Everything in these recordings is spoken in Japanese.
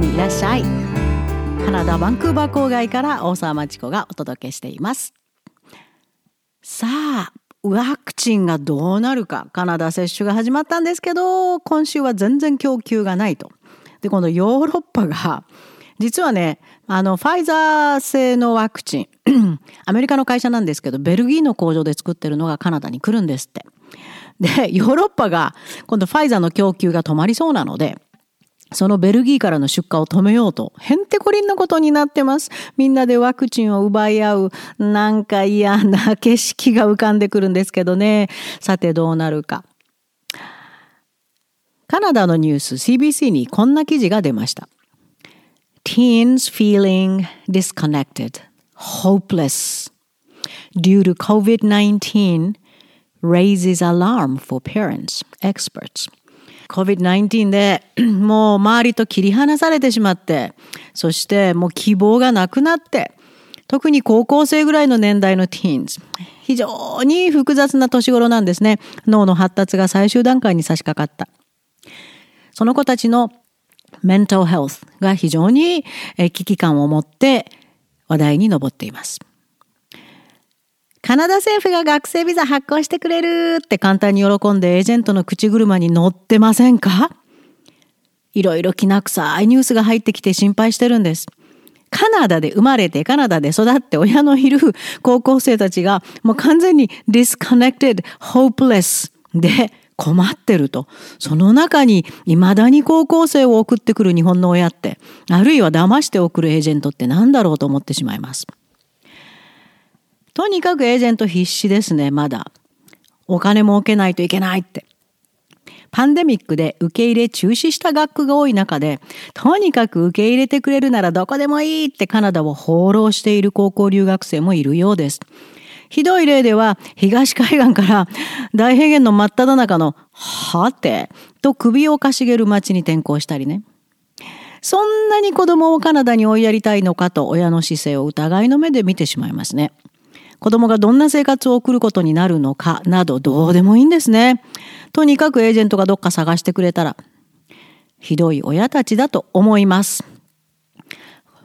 にいらっしゃい。カナダバンクーバー郊外から大沢町子がお届けしています。さあワクチンがどうなるか。カナダ接種が始まったんですけど今週は全然供給がないと。で今度ヨーロッパが実はねあのファイザー製のワクチン アメリカの会社なんですけどベルギーの工場で作ってるのがカナダに来るんですって。でヨーロッパが今度ファイザーの供給が止まりそうなのでそのベルギーからの出荷を止めようと、へんてこりんのことになってます。みんなでワクチンを奪い合う、なんか嫌な景色が浮かんでくるんですけどね。さてどうなるか。カナダのニュース CBC にこんな記事が出ました。Teens feeling disconnected, hopeless due to COVID-19 raises alarm for parents, experts. COVID-19 で もう周りと切り離されてしまって、そしてもう希望がなくなって、特に高校生ぐらいの年代のティーンズ。非常に複雑な年頃なんですね。脳の発達が最終段階に差し掛かった。その子たちのメンタルヘルスが非常に危機感を持って話題に上っています。カナダ政府が学生ビザ発行してくれるって簡単に喜んでエージェントの口車に乗ってませんか？いろいろきな臭いニュースが入ってきて心配してるんです。カナダで生まれてカナダで育って親のいる高校生たちがもう完全に disconnected, hopeless で困ってると。その中に未だに高校生を送ってくる日本の親って、あるいは騙して送るエージェントって何だろうと思ってしまいます。とにかくエージェント必死ですね、まだ。お金儲けないといけないって。パンデミックで受け入れ中止した学区が多い中で、とにかく受け入れてくれるならどこでもいいってカナダを放浪している高校留学生もいるようです。ひどい例では、東海岸から大平原の真っ只中の、はて、と首をかしげる町に転校したりね。そんなに子供をカナダに追いやりたいのかと親の姿勢を疑いの目で見てしまいますね。子供がどんな生活を送ることになるのかなどどうでもいいんですね。とにかくエージェントがどっか探してくれたら、ひどい親たちだと思います。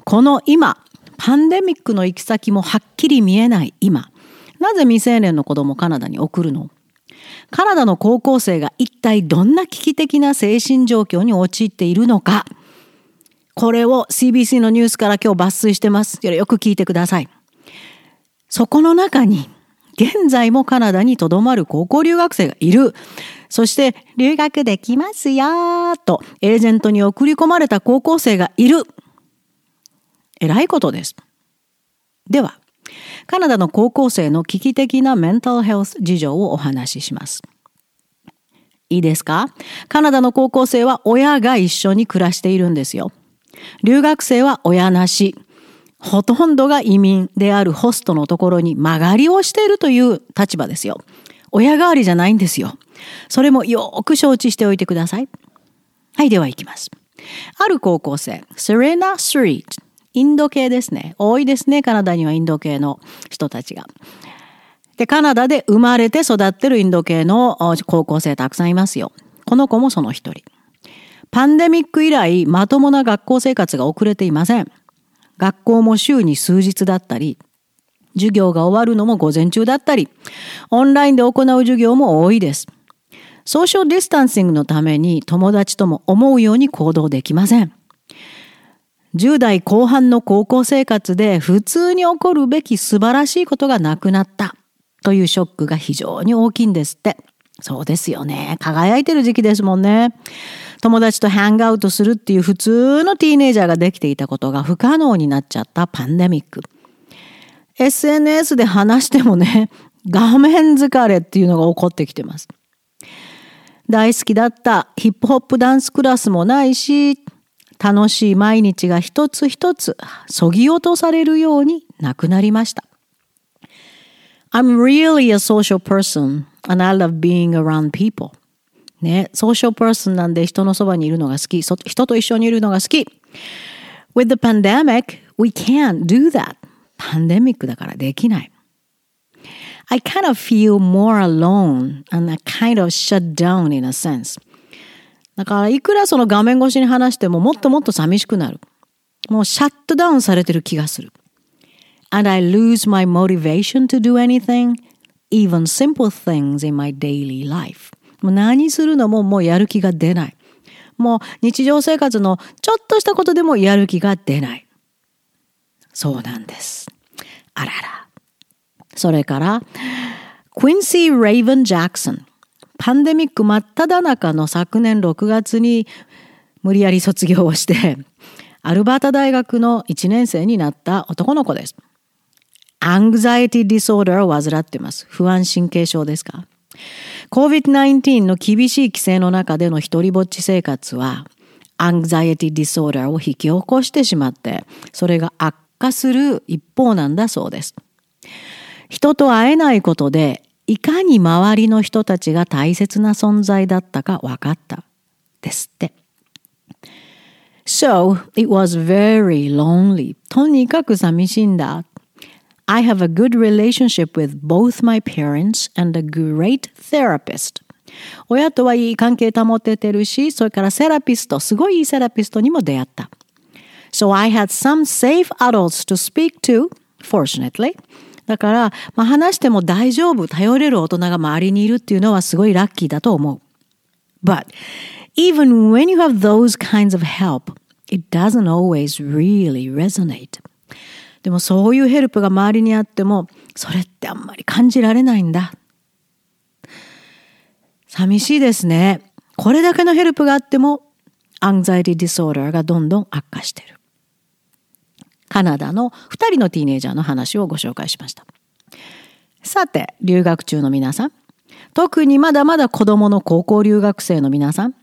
この今、パンデミックの行き先もはっきり見えない今、なぜ未成年の子供をカナダに送るの？カナダの高校生が一体どんな危機的な精神状況に陥っているのか、これを CBC のニュースから今日抜粋してます。よく聞いてください。そこの中に、現在もカナダにとどまる高校留学生がいる。そして、留学できますよと、エージェントに送り込まれた高校生がいる。えらいことです。では、カナダの高校生の危機的なメンタルヘルス事情をお話しします。いいですか？カナダの高校生は親が一緒に暮らしているんですよ。留学生は親なし。ほとんどが移民であるホストのところに曲がりをしているという立場ですよ。親代わりじゃないんですよ。それもよく承知しておいてください。はい、では行きます。ある高校生、セレナ・スリート。インド系ですね。多いですね、カナダにはインド系の人たちが。で、カナダで生まれて育ってるインド系の高校生たくさんいますよ。この子もその一人。パンデミック以来、まともな学校生活が遅れていません。学校も週に数日だったり、授業が終わるのも午前中だったり、オンラインで行う授業も多いです。ソーシャルディスタンシングのために友達とも思うように行動できません。10代後半の高校生活で普通に起こるべき素晴らしいことがなくなったというショックが非常に大きいんですって。そうですよね。輝いてる時期ですもんね。友達とハングアウトするっていう普通のティーネイジャーができていたことが不可能になっちゃったパンデミック。SNS で話してもね、画面疲れっていうのが起こってきてます。大好きだったヒップホップダンスクラスもないし、楽しい毎日が一つ一つそぎ落とされるようになくなりました。I'm really a social person and I love being around people. ね、ソーシャルパーソンなんで人のそばにいるのが好き。人と一緒にいるのが好き。With the pandemic, we can't do that. パンデミックだからできない。I kind of feel more alone and I kind of shut down in a sense. だからいくらその画面越しに話してももっともっと寂しくなる。もうシャットダウンされてる気がする。And I lose my motivation to do anything, even simple things in my daily life. もう何するのももうやる気が出ない。もう日常生活のちょっとしたことでもやる気が出ない。そうなんです。あらら。それから、クインシー・レイヴン・ジャクソン。パンデミック真っ只中の昨年6月に無理やり卒業をして、アルバータ大学の1年生になった男の子です。アングザイティディソーダーを患っています。不安神経症ですか ?COVID-19 の厳しい規制の中での一人ぼっち生活は、アングザイティディソーダーを引き起こしてしまって、それが悪化する一方なんだそうです。人と会えないことで、いかに周りの人たちが大切な存在だったか分かったですって。So, it was very lonely. とにかく寂しいんだ。I have a good relationship with both my parents and a great therapist. 親とはいい関係保ててるし、それからセラピスト、すごいいいセラピストにも出会った。So I had some safe adults to speak to, fortunately. だから、まあ、話しても大丈夫、頼れる大人が周りにいるっていうのはすごいラッキーだと思う。But even when you have those kinds of help, it doesn't always really resonate. でもそういうヘルプが周りにあっても、それってあんまり感じられないんだ。寂しいですね。これだけのヘルプがあっても、アンザイティディソーダーがどんどん悪化してる。カナダの2人のティーネイジャーの話をご紹介しました。さて、留学中の皆さん。特にまだまだ子供の高校留学生の皆さん。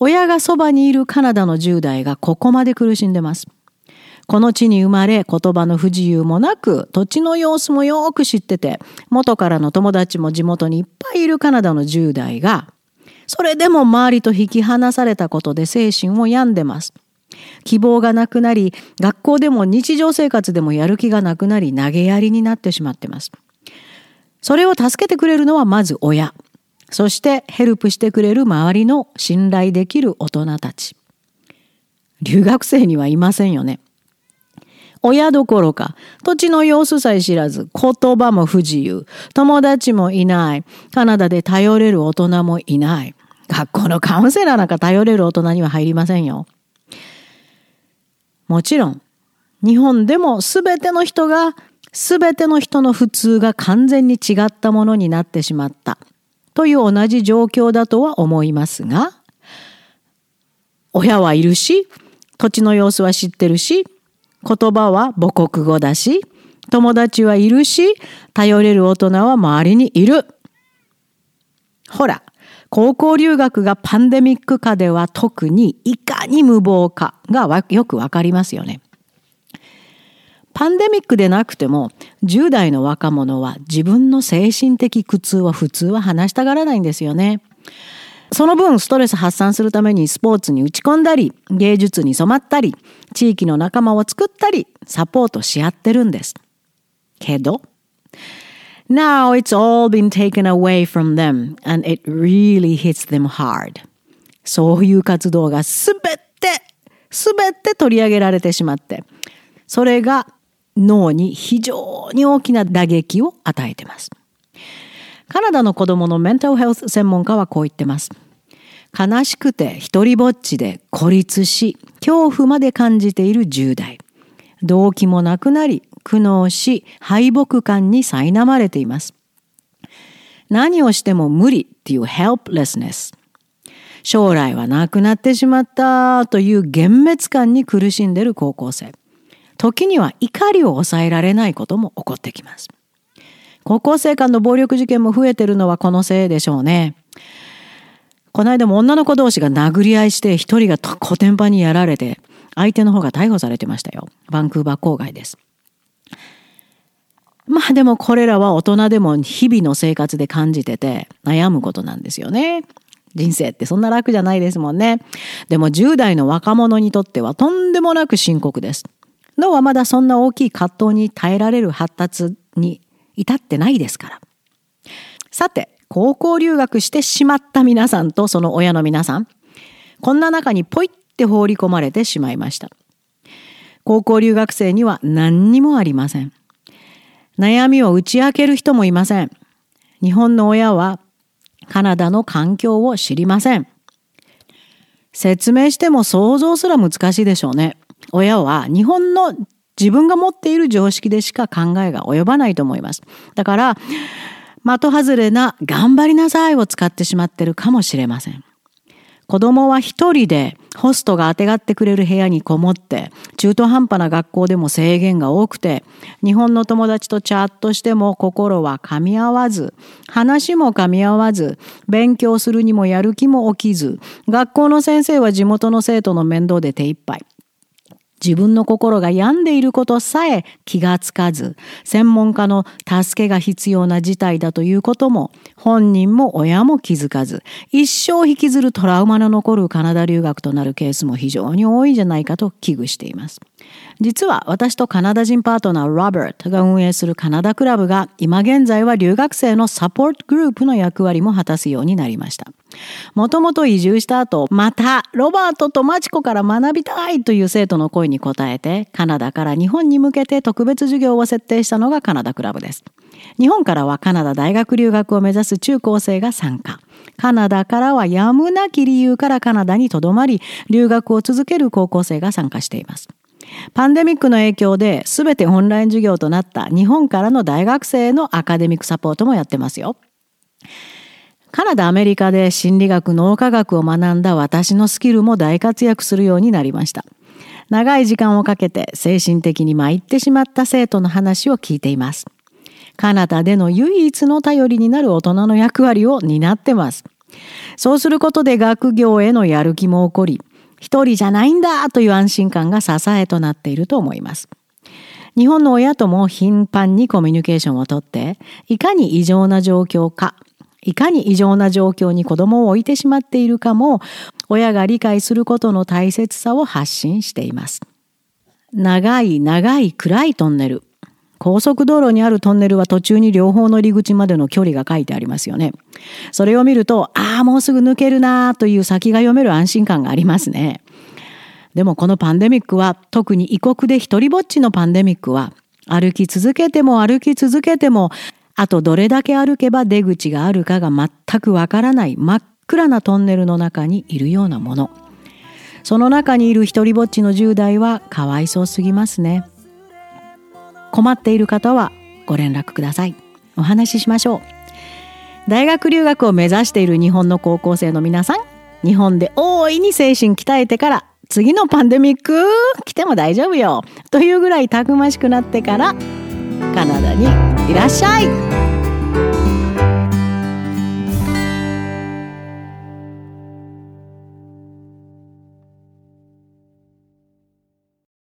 親がそばにいるカナダの10代がここまで苦しんでます。この地に生まれ言葉の不自由もなく土地の様子もよく知ってて元からの友達も地元にいっぱいいるカナダの10代がそれでも周りと引き離されたことで精神を病んでます。希望がなくなり、学校でも日常生活でもやる気がなくなり、投げやりになってしまってます。それを助けてくれるのはまず親。そしてヘルプしてくれる周りの信頼できる大人たち。留学生にはいませんよね。親どころか、土地の様子さえ知らず、言葉も不自由、友達もいない、カナダで頼れる大人もいない。学校のカウンセラーなんか頼れる大人には入りませんよ。もちろん、日本でも全ての人が、全ての人の普通が完全に違ったものになってしまったという同じ状況だとは思いますが、親はいるし、土地の様子は知ってるし、言葉は母国語だし、友達はいるし、頼れる大人は周りにいる。ほら、高校留学がパンデミック下では特にいかに無謀かがよくわかりますよね。パンデミックでなくても10代の若者は自分の精神的苦痛は普通は話したがらないんですよね。その分ストレス発散するためにスポーツに打ち込んだり芸術に染まったり地域の仲間を作ったりサポートし合ってるんです。けど Now it's all been taken away from them and it really hits them hard. そういう活動がすべて、すべて取り上げられてしまって、それが脳に非常に大きな打撃を与えてます。カナダの子供のメンタルヘルス専門家はこう言ってます。悲しくて一人ぼっちで孤立し、恐怖まで感じている10代。動機もなくなり、苦悩し、敗北感に苛まれています。何をしても無理っていう helplessness。将来はなくなってしまったという幻滅感に苦しんでいる高校生。時には怒りを抑えられないことも起こってきます。高校生間の暴力事件も増えてるのはこのせいでしょうね。この間も女の子同士が殴り合いして一人がコテンパにやられて相手の方が逮捕されてましたよ。バンクーバー郊外です。まあでもこれらは大人でも日々の生活で感じてて悩むことなんですよね。人生ってそんな楽じゃないですもんね。でも10代の若者にとってはとんでもなく深刻です。脳はまだそんな大きい葛藤に耐えられる発達に至ってないですから。さて、高校留学してしまった皆さんとその親の皆さん、こんな中にポイって放り込まれてしまいました。高校留学生には何にもありません。悩みを打ち明ける人もいません。日本の親はカナダの環境を知りません。説明しても想像すら難しいでしょうね。親は日本の自分が持っている常識でしか考えが及ばないと思います。だから、的外れな頑張りなさいを使ってしまってるかもしれません。子供は一人でホストがあてがってくれる部屋にこもって中途半端な学校でも制限が多くて日本の友達とチャットしても心は噛み合わず話も噛み合わず勉強するにもやる気も起きず学校の先生は地元の生徒の面倒で手一杯自分の心が病んでいることさえ気がつかず、専門家の助けが必要な事態だということも、本人も親も気づかず、一生引きずるトラウマの残るカナダ留学となるケースも非常に多いんじゃないかと危惧しています。実は私とカナダ人パートナーロバートが運営するカナダクラブが今現在は留学生のサポートグループの役割も果たすようになりました。もともと移住した後、またロバートとマチコから学びたいという生徒の声に応えて、カナダから日本に向けて特別授業を設定したのがカナダクラブです。日本からはカナダ大学留学を目指す中高生が参加。カナダからはやむなき理由からカナダにとどまり、留学を続ける高校生が参加しています。パンデミックの影響で全てオンライン授業となった日本からの大学生のアカデミックサポートもやってますよ。カナダ、アメリカで心理学、脳科学を学んだ私のスキルも大活躍するようになりました。長い時間をかけて精神的に参ってしまった生徒の話を聞いています。カナダでの唯一の頼りになる大人の役割を担ってます。そうすることで学業へのやる気も起こり、一人じゃないんだという安心感が支えとなっていると思います。日本の親とも頻繁にコミュニケーションをとって、いかに異常な状況か、いかに異常な状況に子供を置いてしまっているかも、親が理解することの大切さを発信しています。長い長い暗いトンネル。高速道路にあるトンネルは途中に両方の入り口までの距離が書いてありますよね。それを見ると、ああ、もうすぐ抜けるなという先が読める安心感がありますね。でもこのパンデミックは、特に異国で一人ぼっちのパンデミックは、歩き続けても歩き続けても、あとどれだけ歩けば出口があるかが全くわからない真っ暗なトンネルの中にいるようなもの。その中にいる一人ぼっちの10代はかわいそうすぎますね。困っている方はご連絡ください。お話ししましょう。大学留学を目指している日本の高校生の皆さん、日本で大いに精神鍛えてから次のパンデミック来ても大丈夫よというぐらいたくましくなってからカナダにいらっしゃい